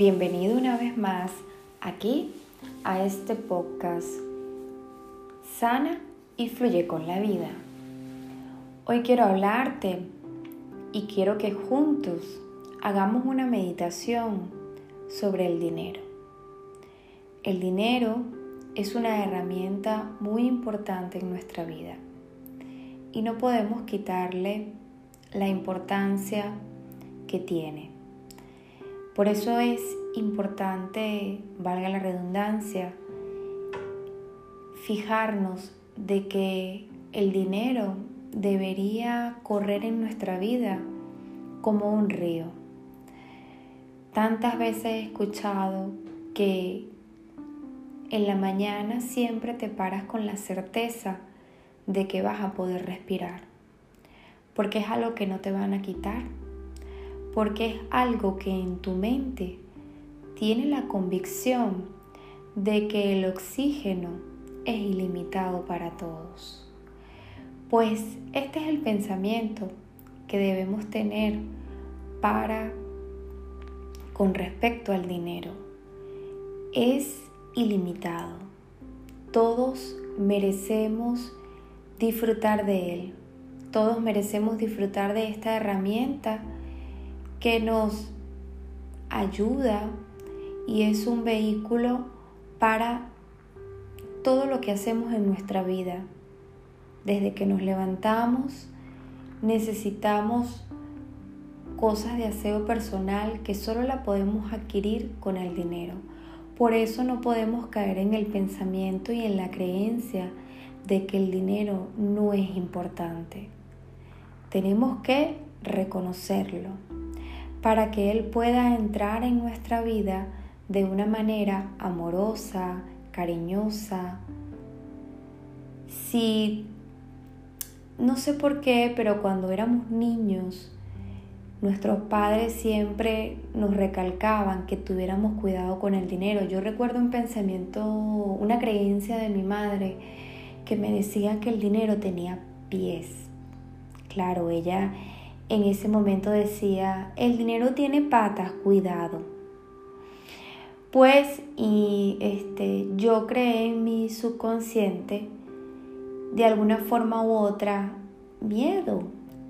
Bienvenido una vez más aquí a este podcast Sana y fluye con la vida. Hoy quiero hablarte y quiero que juntos hagamos una meditación sobre el dinero. El dinero es una herramienta muy importante en nuestra vida y no podemos quitarle la importancia que tiene. Por eso es importante, valga la redundancia, fijarnos de que el dinero debería correr en nuestra vida como un río. Tantas veces he escuchado que en la mañana siempre te paras con la certeza de que vas a poder respirar, porque es algo que no te van a quitar, porque es algo que en tu mente tiene la convicción de que el oxígeno es ilimitado para todos. Pues este es el pensamiento que debemos tener para con respecto al dinero. Es ilimitado. Todos merecemos disfrutar de él. Todos merecemos disfrutar de esta herramienta que nos ayuda y es un vehículo para todo lo que hacemos en nuestra vida. Desde que nos levantamos necesitamos cosas de aseo personal que solo la podemos adquirir con el dinero. Por eso no podemos caer en el pensamiento y en la creencia de que el dinero no es importante. Tenemos que reconocerlo para que Él pueda entrar en nuestra vida de una manera amorosa, cariñosa. Si, no sé por qué, pero cuando éramos niños, nuestros padres siempre nos recalcaban que tuviéramos cuidado con el dinero. Yo recuerdo un pensamiento, una creencia de mi madre que me decía que el dinero tenía pies. Claro, ella en ese momento decía, el dinero tiene patas, cuidado. Pues y este yo creé en mi subconsciente de alguna forma u otra miedo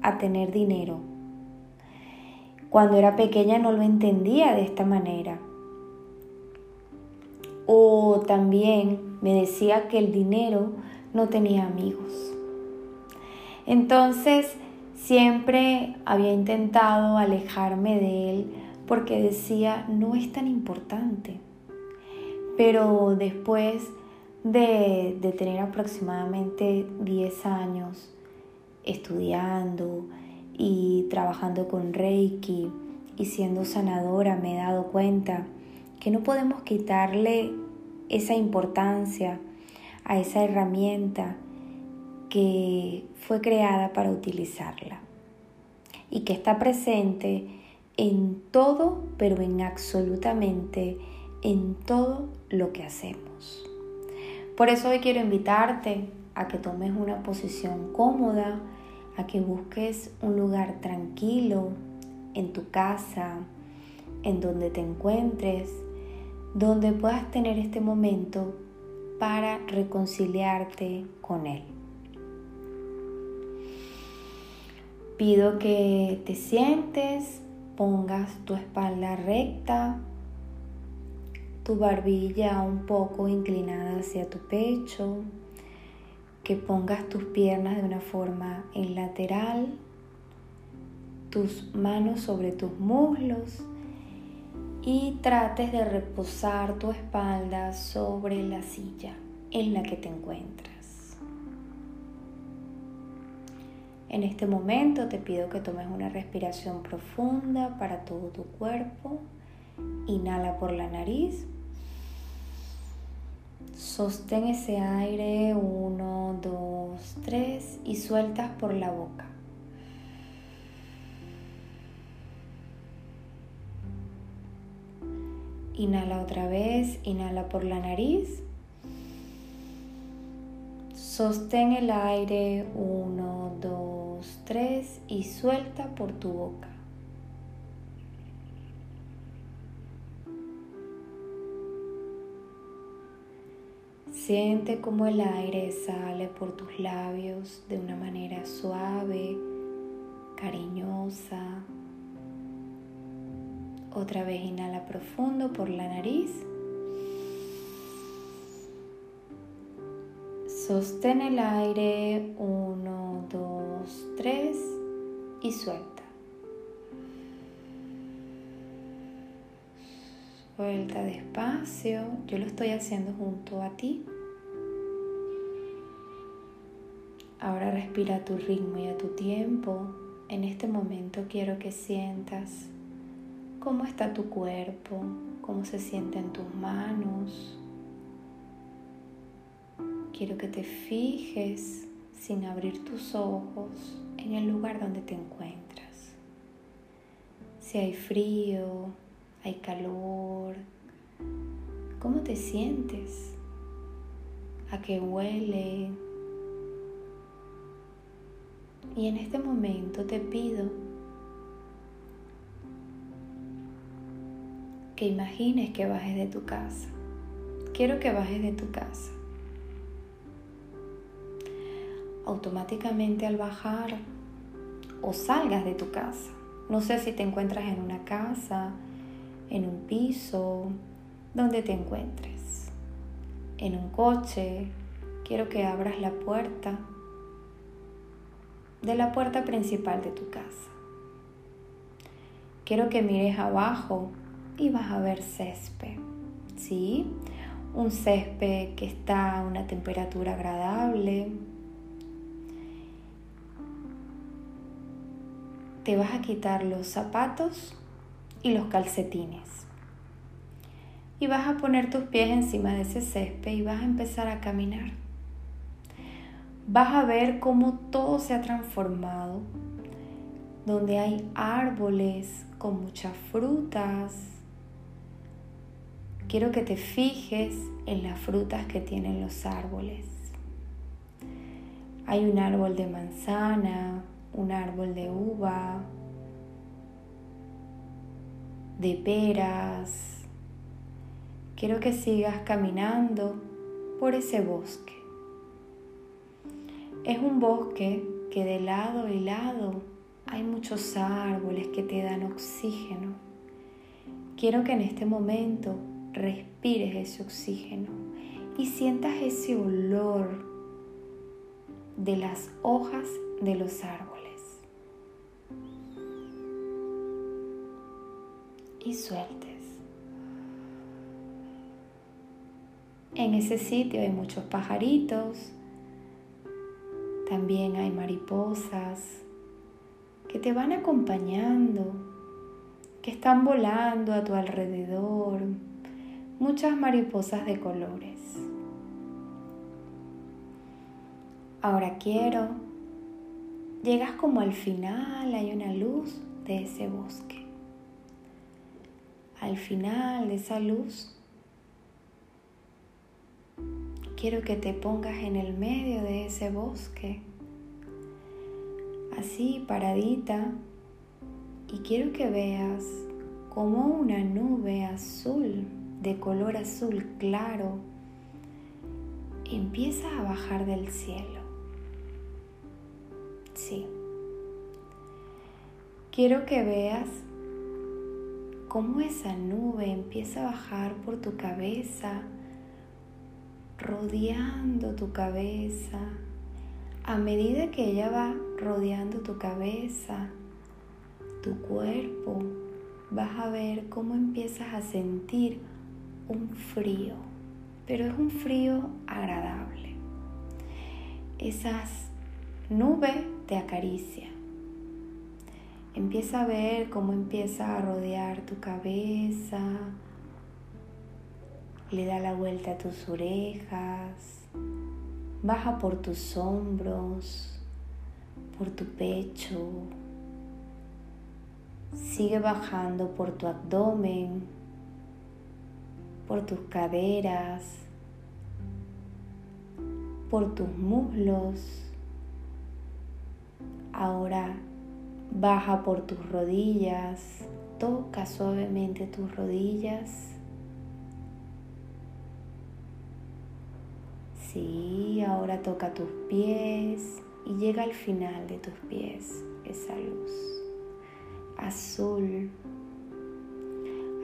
a tener dinero. Cuando era pequeña no lo entendía de esta manera. O también me decía que el dinero no tenía amigos. Entonces, Siempre había intentado alejarme de él porque decía, no es tan importante. Pero después de, tener aproximadamente 10 años estudiando y trabajando con Reiki y siendo sanadora, me he dado cuenta que no podemos quitarle esa importancia a esa herramienta que fue creada para utilizarla y que está presente en todo, pero en absolutamente en todo lo que hacemos. Por eso hoy quiero invitarte a que tomes una posición cómoda, a que busques un lugar tranquilo en tu casa, en donde te encuentres, donde puedas tener este momento para reconciliarte con Él. Pido que te sientes, pongas tu espalda recta, tu barbilla un poco inclinada hacia tu pecho, que pongas tus piernas de una forma en lateral, tus manos sobre tus muslos y trates de reposar tu espalda sobre la silla en la que te encuentras. En este momento te pido que tomes una respiración profunda para todo tu cuerpo. Inhala por la nariz. Sostén ese aire 1, 2, 3 y sueltas por la boca. Inhala otra vez, inhala por la nariz. Sostén el aire 1, 2, tres y suelta por tu boca. Siente como el aire sale por tus labios de una manera suave, cariñosa. Otra vez inhala profundo por la nariz. Sostén el aire. Uno, dos, tres. Y suelta. Suelta despacio. Yo lo estoy haciendo junto a ti. Ahora respira a tu ritmo y a tu tiempo. En este momento quiero que sientas cómo está tu cuerpo, cómo se sienten tus manos. Quiero que te fijes sin abrir tus ojos en el lugar donde te encuentras. Si hay frío, hay calor, ¿cómo te sientes? ¿A qué huele? Y en este momento te pido que imagines que bajes de tu casa. Quiero que bajes de tu casa. Automáticamente al bajar o salgas de tu casa. No sé si te encuentras en una casa, en un piso, donde te encuentres. En un coche, quiero que abras la puerta de la puerta principal de tu casa. Quiero que mires abajo y vas a ver césped. ¿Sí? Un césped que está a una temperatura agradable. Vas a quitar los zapatos y los calcetines. Y vas a poner tus pies encima de ese césped y vas a empezar a caminar. Vas a ver cómo todo se ha transformado, donde hay árboles con muchas frutas, quiero que te fijes en las frutas que tienen los árboles. Hay un árbol de manzana, un árbol de uva, de peras. Quiero que sigas caminando por ese bosque. Es un bosque que de lado y lado hay muchos árboles que te dan oxígeno. Quiero que en este momento respires ese oxígeno y sientas ese olor de las hojas de los árboles. Y sueltes. En ese sitio hay muchos pajaritos, también hay mariposas que te van acompañando, que están volando a tu alrededor muchas mariposas de colores. Ahora quiero, llegas como al final, hay una luz de ese bosque. Al final de esa luz, quiero que te pongas en el medio de ese bosque, así paradita, y quiero que veas como una nube azul de color azul claro empieza a bajar del cielo. Sí. Quiero que veas cómo esa nube empieza a bajar por tu cabeza, rodeando tu cabeza. A medida que ella va rodeando tu cabeza, tu cuerpo, vas a ver cómo empiezas a sentir un frío, pero es un frío agradable. Esas nubes te acaricia. Empieza a ver cómo empieza a rodear tu cabeza, le da la vuelta a tus orejas, baja por tus hombros, por tu pecho, sigue bajando por tu abdomen, por tus caderas, por tus muslos. Ahora baja por tus rodillas, toca suavemente tus rodillas. Sí, ahora toca tus pies y llega al final de tus pies esa luz azul,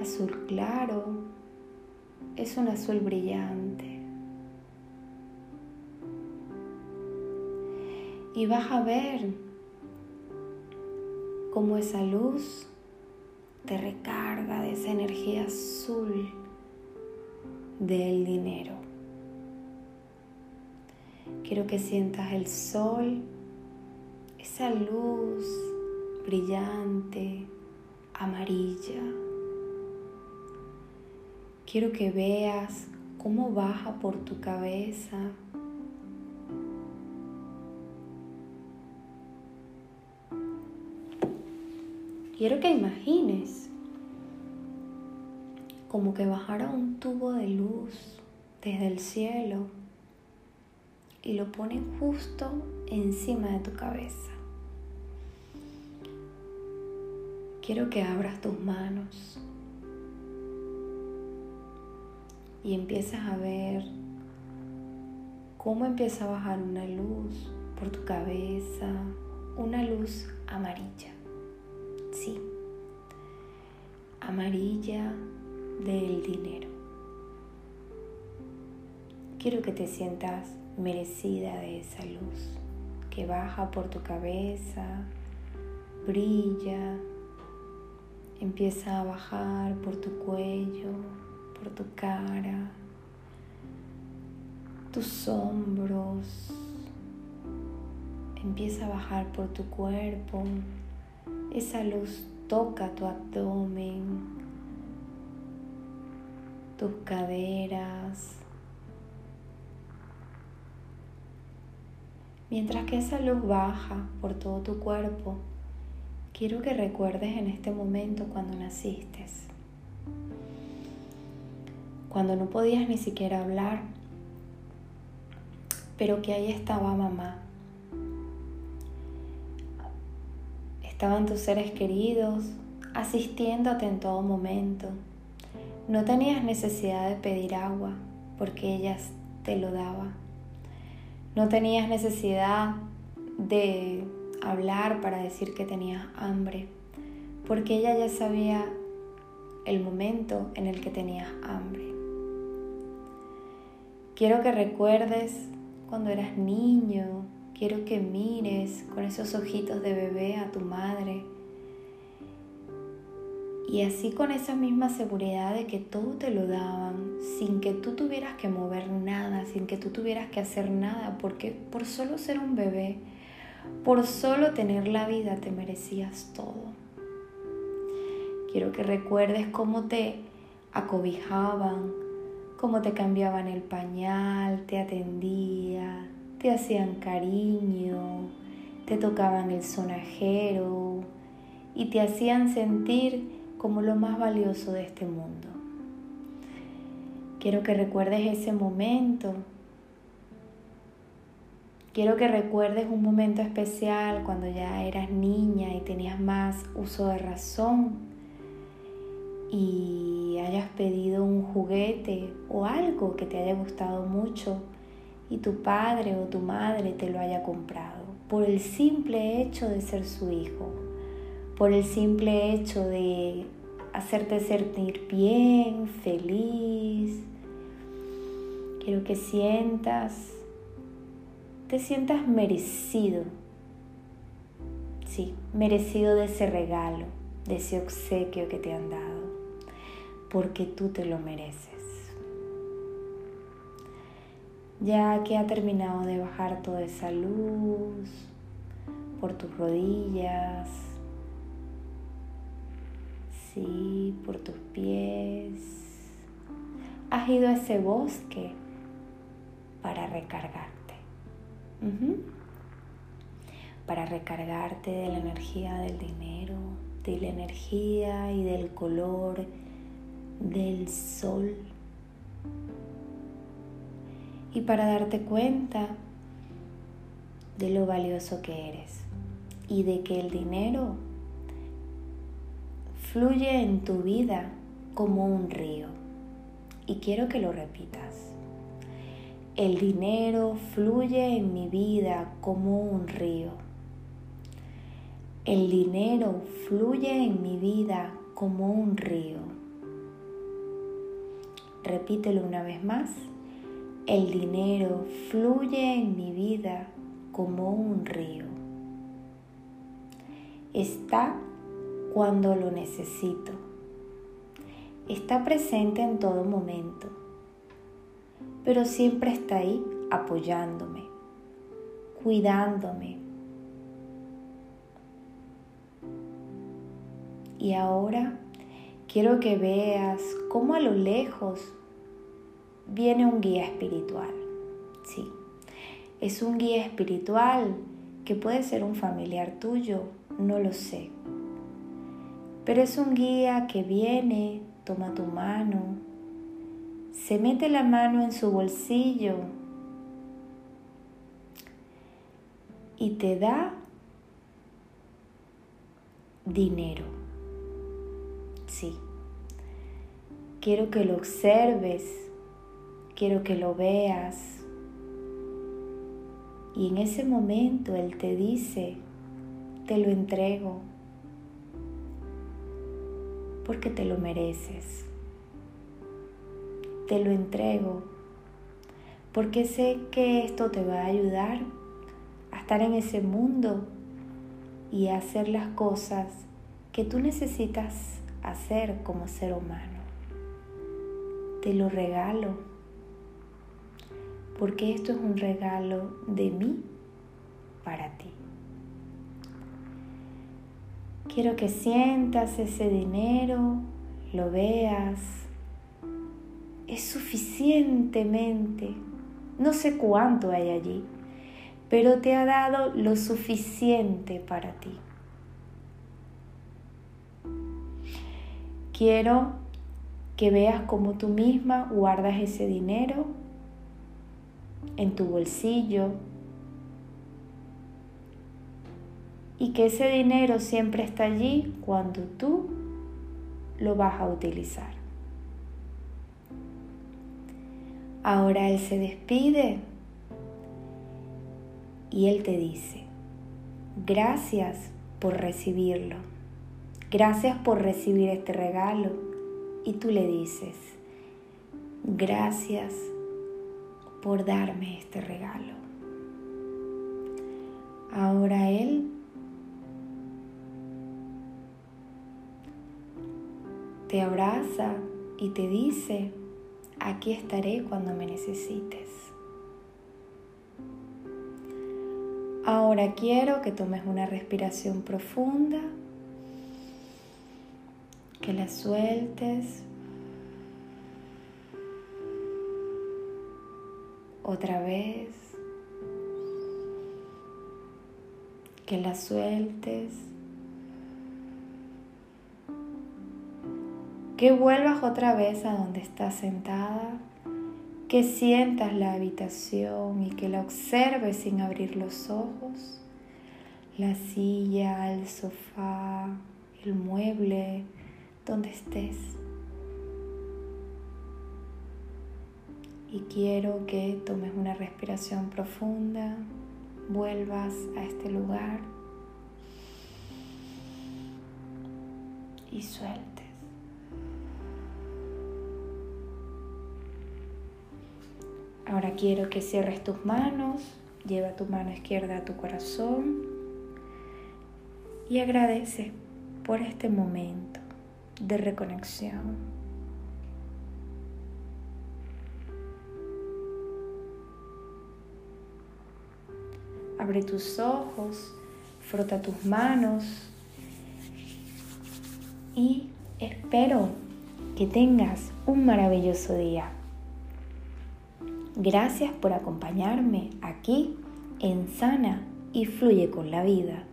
azul claro, es un azul brillante. Y vas a ver cómo esa luz te recarga de esa energía azul del dinero. Quiero que sientas el sol, esa luz brillante, amarilla. Quiero que veas cómo baja por tu cabeza. Quiero que imagines como que bajara un tubo de luz desde el cielo y lo ponen justo encima de tu cabeza. Quiero que abras tus manos y empiezas a ver cómo empieza a bajar una luz por tu cabeza, una luz amarilla. Sí, amarilla del dinero. Quiero que te sientas merecida de esa luz que baja por tu cabeza, brilla Empieza a bajar por tu cuello, por tu cara, tus hombros. Empieza a bajar por tu cuerpo. Esa luz toca tu abdomen, tus caderas. Mientras que esa luz baja por todo tu cuerpo, quiero que recuerdes en este momento cuando naciste, cuando no podías ni siquiera hablar, pero que ahí estaba mamá. Estaban tus seres queridos asistiéndote en todo momento. No tenías necesidad de pedir agua porque ellas te lo daban. No tenías necesidad de hablar para decir que tenía hambre, porque ella ya sabía el momento en el que tenías hambre. Quiero que recuerdes cuando eras niño, quiero que mires con esos ojitos de bebé a tu madre y así con esa misma seguridad de que todo te lo daban, sin que tú tuvieras que mover nada, sin que tú tuvieras que hacer nada, porque por solo ser un bebé, por solo tener la vida te merecías todo. Quiero que recuerdes cómo te acobijaban, cómo te cambiaban el pañal, te atendía, te hacían cariño, te tocaban el sonajero y te hacían sentir como lo más valioso de este mundo. Quiero que recuerdes ese momento Quiero que recuerdes un momento especial cuando ya eras niña y tenías más uso de razón y hayas pedido un juguete o algo que te haya gustado mucho y tu padre o tu madre te lo haya comprado por el simple hecho de ser su hijo, por el simple hecho de hacerte sentir bien, feliz. Quiero que sientas te sientas merecido. Sí, merecido de ese regalo, de ese obsequio que te han dado, porque tú te lo mereces. Ya que ha terminado de bajar toda esa luz por tus rodillas, sí, por tus pies, has ido a ese bosque para recargar para recargarte de la energía del dinero, de la energía y del color del sol. Y para darte cuenta de lo valioso que eres y de que el dinero fluye en tu vida como un río. Y quiero que lo repitas. El dinero fluye en mi vida como un río. El dinero fluye en mi vida como un río. Repítelo una vez más. El dinero fluye en mi vida como un río. Está cuando lo necesito. Está presente en todo momento, pero siempre está ahí apoyándome, cuidándome. Y ahora quiero que veas cómo a lo lejos viene un guía espiritual. Sí, es un guía espiritual que puede ser un familiar tuyo, no lo sé. Pero es un guía que viene, toma tu mano, se mete la mano en su bolsillo y te da dinero. Sí. Quiero que lo observes, quiero que lo veas. Y en ese momento Él te dice, te lo entrego, porque te lo mereces. Te lo entrego, porque sé que esto te va a ayudar a estar en ese mundo y a hacer las cosas que tú necesitas hacer como ser humano. Te lo regalo, porque esto es un regalo de mí para ti. Quiero que sientas ese dinero, lo veas. Es suficientemente, no sé cuánto hay allí, pero te ha dado lo suficiente para ti. Quiero que veas cómo tú misma guardas ese dinero en tu bolsillo y que ese dinero siempre está allí cuando tú lo vas a utilizar. Ahora Él se despide y Él te dice, gracias por recibirlo. Gracias por recibir este regalo. Y tú le dices, gracias por darme este regalo. Ahora Él te abraza y te dice, aquí estaré cuando me necesites. Ahora quiero que tomes una respiración profunda que la sueltes. Otra vez. Que la sueltes. Que vuelvas otra vez a donde estás sentada. Que sientas la habitación y que la observes sin abrir los ojos. La silla, el sofá, el mueble, donde estés. Y quiero que tomes una respiración profunda, vuelvas a este lugar y sueltes. Ahora quiero que cierres tus manos, lleva tu mano izquierda a tu corazón y agradece por este momento de reconexión. Abre tus ojos, frota tus manos y espero que tengas un maravilloso día. Gracias por acompañarme aquí en Sana y Fluye con la Vida.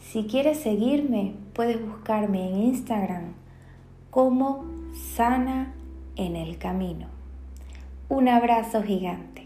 Si quieres seguirme, puedes buscarme en Instagram como Sana en el Camino. Un abrazo gigante.